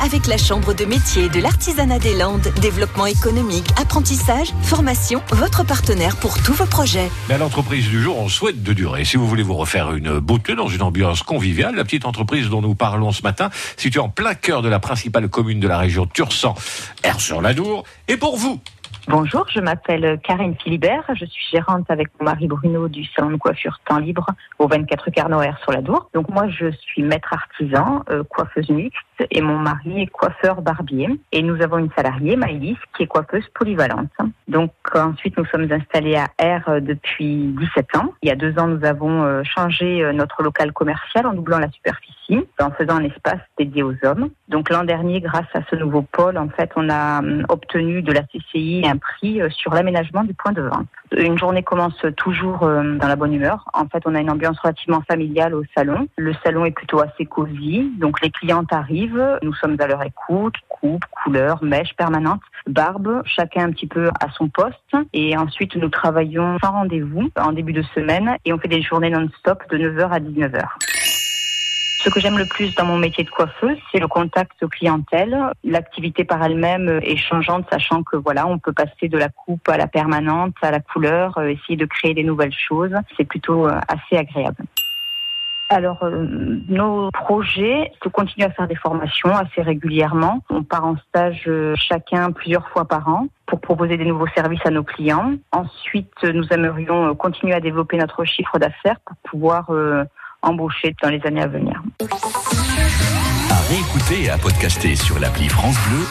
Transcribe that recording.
avec la Chambre de métier de l'artisanat des Landes. Développement économique, apprentissage, formation, votre partenaire pour tous vos projets. À l'entreprise du jour, on souhaite de durer. Si vous voulez vous refaire une beauté dans une ambiance conviviale, la petite entreprise dont nous parlons ce matin, située en plein cœur de la principale commune de la région Tursan, Air-sur-Ladour, est pour vous. Bonjour, je m'appelle Karine Philibert. Je suis gérante avec mon mari Bruno du salon de coiffure Temps Libre au 24 Carnoer sur la Dour. Donc moi, je suis maître artisan, euh, coiffeuse mixte et mon mari est coiffeur barbier. Et nous avons une salariée, Maëlys, qui est coiffeuse polyvalente. Donc ensuite, nous sommes installés à R depuis 17 ans. Il y a deux ans, nous avons euh, changé euh, notre local commercial en doublant la superficie, en faisant un espace dédié aux hommes. Donc l'an dernier, grâce à ce nouveau pôle, en fait, on a hum, obtenu de la CCI un prix euh, sur l'aménagement du point de vente. Une journée commence toujours euh, dans la bonne humeur. En fait, on a une ambiance relativement familiale au salon. Le salon est plutôt assez cosy, donc les clientes arrivent, nous sommes à leur écoute, coupe, couleur, mèche permanente, barbe, chacun un petit peu à son poste. Et ensuite, nous travaillons sans rendez-vous en début de semaine et on fait des journées non-stop de 9h à 19h. Ce que j'aime le plus dans mon métier de coiffeuse, c'est le contact clientèle. L'activité par elle-même est changeante, sachant que voilà, on peut passer de la coupe à la permanente, à la couleur, euh, essayer de créer des nouvelles choses. C'est plutôt euh, assez agréable. Alors, euh, nos projets, c'est de continuer à faire des formations assez régulièrement. On part en stage euh, chacun plusieurs fois par an pour proposer des nouveaux services à nos clients. Ensuite, nous aimerions euh, continuer à développer notre chiffre d'affaires pour pouvoir euh, embaucher dans les années à venir. À réécouter et à podcaster sur l'appli France Bleu